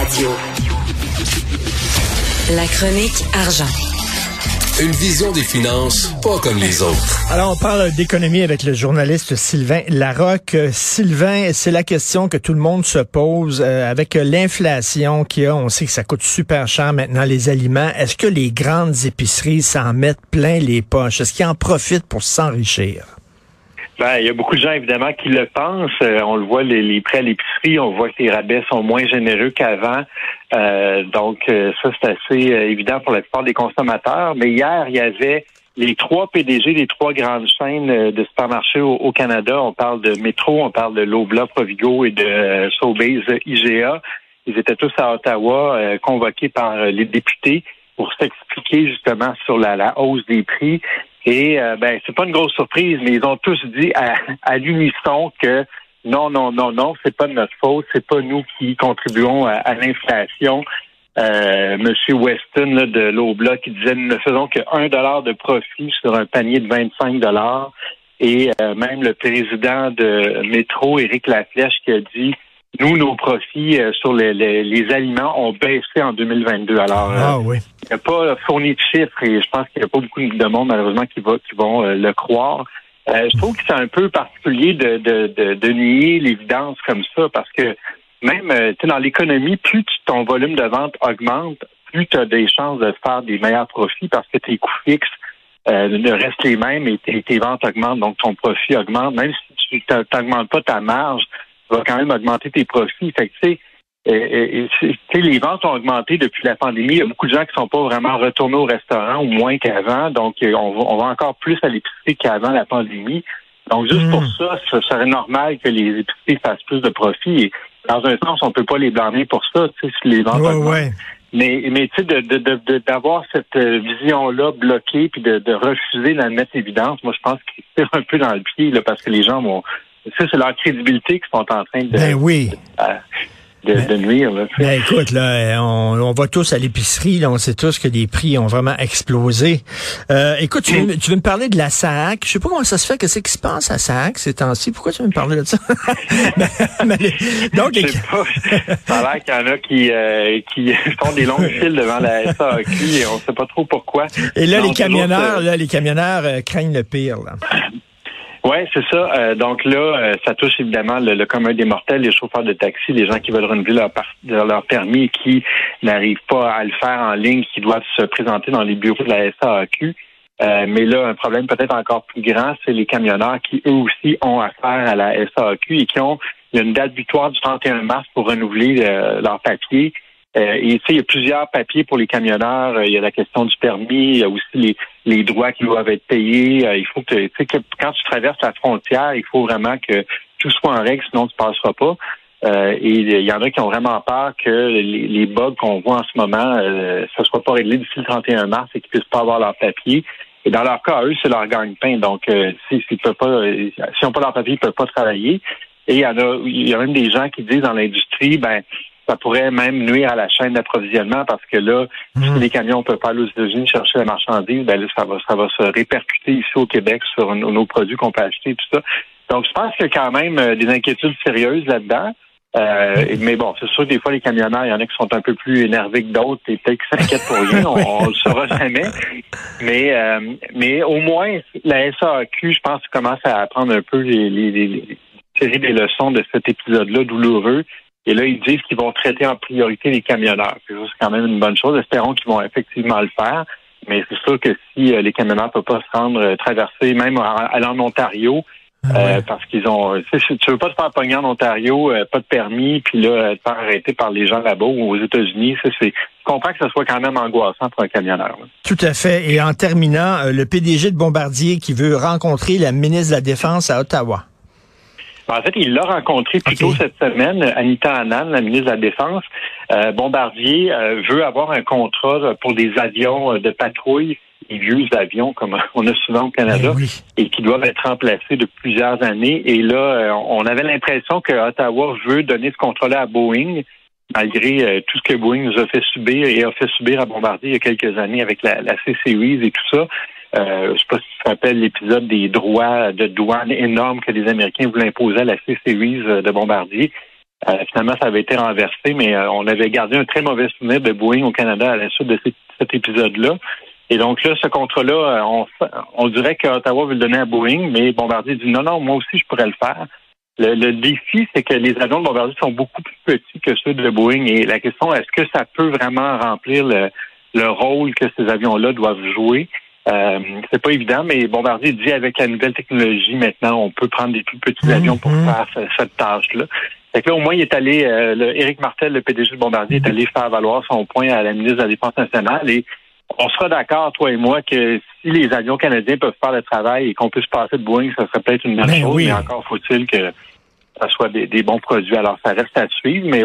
Radio. La chronique argent. Une vision des finances pas comme les autres. Alors, on parle d'économie avec le journaliste Sylvain Larocque. Sylvain, c'est la question que tout le monde se pose euh, avec l'inflation qu'il y a. On sait que ça coûte super cher maintenant les aliments. Est-ce que les grandes épiceries s'en mettent plein les poches? Est-ce qu'ils en profitent pour s'enrichir? Ben, il y a beaucoup de gens, évidemment, qui le pensent. Euh, on le voit, les, les prêts à l'épicerie, on voit que les rabais sont moins généreux qu'avant. Euh, donc, euh, ça, c'est assez évident pour la plupart des consommateurs. Mais hier, il y avait les trois PDG des trois grandes chaînes de supermarchés au, Canada. On parle de Métro, on parle de Lobla, Provigo et de Sobeys IGA. Ils étaient tous à Ottawa, convoqués par les députés pour s'expliquer justement sur la, la hausse des prix. Et euh, ben, c'est pas une grosse surprise, mais ils ont tous dit à, à l'unisson que non, non, non, non, c'est pas de notre faute, c'est pas nous qui contribuons à, l'inflation. Euh, Monsieur Weston là, de l'Obla qui disait nous ne faisons que un dollar de profit sur un panier de 25 dollars. Et euh, même le président de Métro, Éric Laflèche, qui a dit nous, nos profits euh, sur les, les, aliments ont baissé en 2022. Alors, ah, oui. il n'y a pas fourni de chiffres et je pense qu'il n'y a pas beaucoup de monde, malheureusement, qui, va, qui vont euh, le croire. Euh, je trouve que c'est un peu particulier de, de, de, de nier l'évidence comme ça parce que même dans l'économie, plus ton volume de vente augmente, plus tu as des chances de faire des meilleurs profits parce que tes coûts fixes ne restent les mêmes et tes, tes, ventes augmentent, donc ton profit augmente. Même si tu n'augmentes pas ta marge, tu vas quand même augmenter tes profits. Fait que, tu sais, euh, euh, les ventes ont augmenté depuis la pandémie. Il y a beaucoup de gens qui sont pas vraiment retournés au restaurant ou moins qu'avant. Donc, euh, on va, encore plus à l'épicerie qu'avant la pandémie. Donc, juste pour hmm. ça, ce serait normal que les épiceries fassent plus de profits. Et dans un sens, on peut pas les blâmer pour ça, tu sais, si les ventes. Mais, mais tu sais, d'avoir de, de, cette vision-là bloquée puis de, refuser la mettre évidence, moi, je pense qu'il tire un peu dans le pied, là, parce que les gens vont ça, c'est leur crédibilité qui sont en train de, ben oui. de, de, nuire. Ben écoute, là, on, on va tous à l'épicerie, là, on sait tous que les prix ont vraiment explosé. Euh, écoute, tu, veux, tu veux me parler de la SAC. Je sais pas comment ça se fait, qu'est-ce qui se passe à SAC ces temps-ci? Pourquoi tu veux me parler de ça? ben, donc, les... pas. Ça a l'air qu'il y en a qui, euh, qui font des longues files devant la SAQ et on sait pas trop pourquoi. Et là, les camionneurs, là, les camionneurs euh, craignent le pire. Là. Oui, c'est ça. Euh, donc là, euh, ça touche évidemment le, commun des mortels, les chauffeurs de taxi, les gens qui veulent renouveler leur, leur permis et qui n'arrivent pas à le faire en ligne, qui doivent se présenter dans les bureaux de la SAQ. Euh, mais là, un problème peut-être encore plus grand, c'est les camionneurs qui, eux aussi, ont affaire à la SAQ et qui ont une date butoir du 31 mars pour renouveler leur papier. Euh, et tu il y a plusieurs papiers pour les camionneurs. Euh, il y a la question du permis, il y a aussi les, les droits qui doivent être payés. Euh, il faut que, tu sais, que quand tu traverses la frontière, il faut vraiment que tout soit en règle, sinon tu ne passeras pas. et il y en a qui ont vraiment peur que les, les bugs qu'on voit en ce moment, euh, ça soit pas réglé d'ici le 31 mars et qu'ils puissent pas avoir leur papier. Et dans leur cas, eux, c'est leur gagne-pain. Donc, s'ils si, peuvent pas, s'ils n'ont pas leur papier, ils peuvent pas travailler. Et il y en a, il y a même des gens qui disent dans l'industrie, ben, ça pourrait même nuire à la chaîne d'approvisionnement parce que là, si hmm. les camions peuvent pas aller aux États-Unis chercher la marchandise, ben ça va, ça va se répercuter ici au Québec sur nos, produits qu'on peut acheter et tout ça. Donc, je pense qu'il y a quand même euh, des inquiétudes sérieuses là-dedans. Euh, mais bon, c'est sûr que des fois, les camionneurs, il y en a qui sont un peu plus énervés que d'autres et peut-être qu'ils s'inquiètent pour rien. On, ne le saura jamais. Mais, euh, mais au moins, la SAQ, je pense, commence à apprendre un peu les, les, les, tirer des leçons de cet épisode-là douloureux et là, ils disent qu'ils vont traiter en priorité les camionneurs. C'est quand même une bonne chose. Espérons qu'ils vont effectivement le faire. Mais c'est sûr que si euh, les camionneurs ne peuvent pas se rendre euh, traverser, même aller en Ontario, ah euh, parce qu'ils ont. Tu, sais, tu veux pas te faire pogner en Ontario, pas de permis, puis là, te faire arrêter par les gens là-bas ou aux États-Unis. c'est. Je comprends que ce soit quand même angoissant pour un camionneur. Tout à fait. Et en terminant, le PDG de Bombardier qui veut rencontrer la ministre de la Défense à Ottawa. En fait, il l'a rencontré plus tôt cette semaine, Anita Annan, la ministre de la Défense. Euh, Bombardier euh, veut avoir un contrat pour des avions euh, de patrouille, des vieux avions comme on a souvent au Canada, ben et qui doivent être remplacés depuis plusieurs années. Et là, on avait l'impression que Ottawa veut donner ce contrat-là à Boeing, malgré tout ce que Boeing nous a fait subir et a fait subir à Bombardier il y a quelques années avec la, la C-Series et tout ça. Euh, je sais pas si tu te rappelles l'épisode des droits de douane énormes que les Américains voulaient imposer à la C-Series euh, de Bombardier. finalement, ça avait été renversé, mais on avait gardé un très mauvais souvenir de Boeing au Canada à la suite de cet épisode-là. Et donc là, ce contrat-là, on, on dirait qu'Ottawa veut le donner à Boeing, mais Bombardier dit non, non, moi aussi, je pourrais le faire. Le, défi, c'est que les avions de Bombardier sont beaucoup plus petits que ceux de Boeing. Et la question, est-ce que ça peut vraiment remplir le, rôle que ces avions-là doivent jouer? Euh, c'est pas évident, mais Bombardier dit avec la nouvelle technologie, maintenant, on peut prendre des plus petits mhm. avions pour faire cette tâche-là. Fait que là, au moins, il est allé, euh, le, Éric Martel, le PDG de Bombardier, est allé faire valoir son point à la ministre de la Défense nationale et on sera d'accord, toi et moi, que si les avions canadiens peuvent faire le travail et qu'on puisse passer de Boeing, ça serait peut-être une bonne ben chose, mais encore faut-il que ça soit des, bons produits. Alors, ça reste à suivre, mais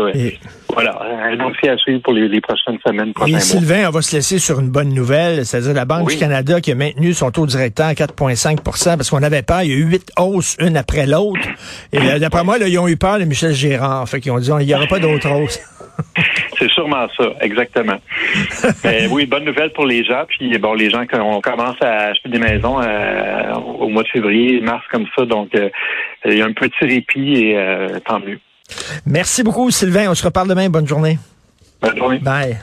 voilà, un dossier à suivre pour les, prochaines semaines, Et Sylvain, on va se laisser sur une bonne nouvelle, c'est-à-dire la Banque du Canada qui a maintenu son taux directeur à 4,5% parce qu'on avait peur, il y a eu huit hausses, une après l'autre. Et euh, d'après moi, là, ils ont eu peur de Michel Gérard. Fait qu'ils ont dit, il n'y aura pas d'autres hausses. C'est sûrement ça, exactement. Mais oui, bonne nouvelle pour les gens. Puis bon, les gens, on commence à acheter des maisons euh, au mois de février, mars comme ça. Donc, euh, il y a un petit répit et euh, tant mieux. Merci beaucoup, Sylvain. On se reparle demain. Bonne journée. Bonne journée. Bye.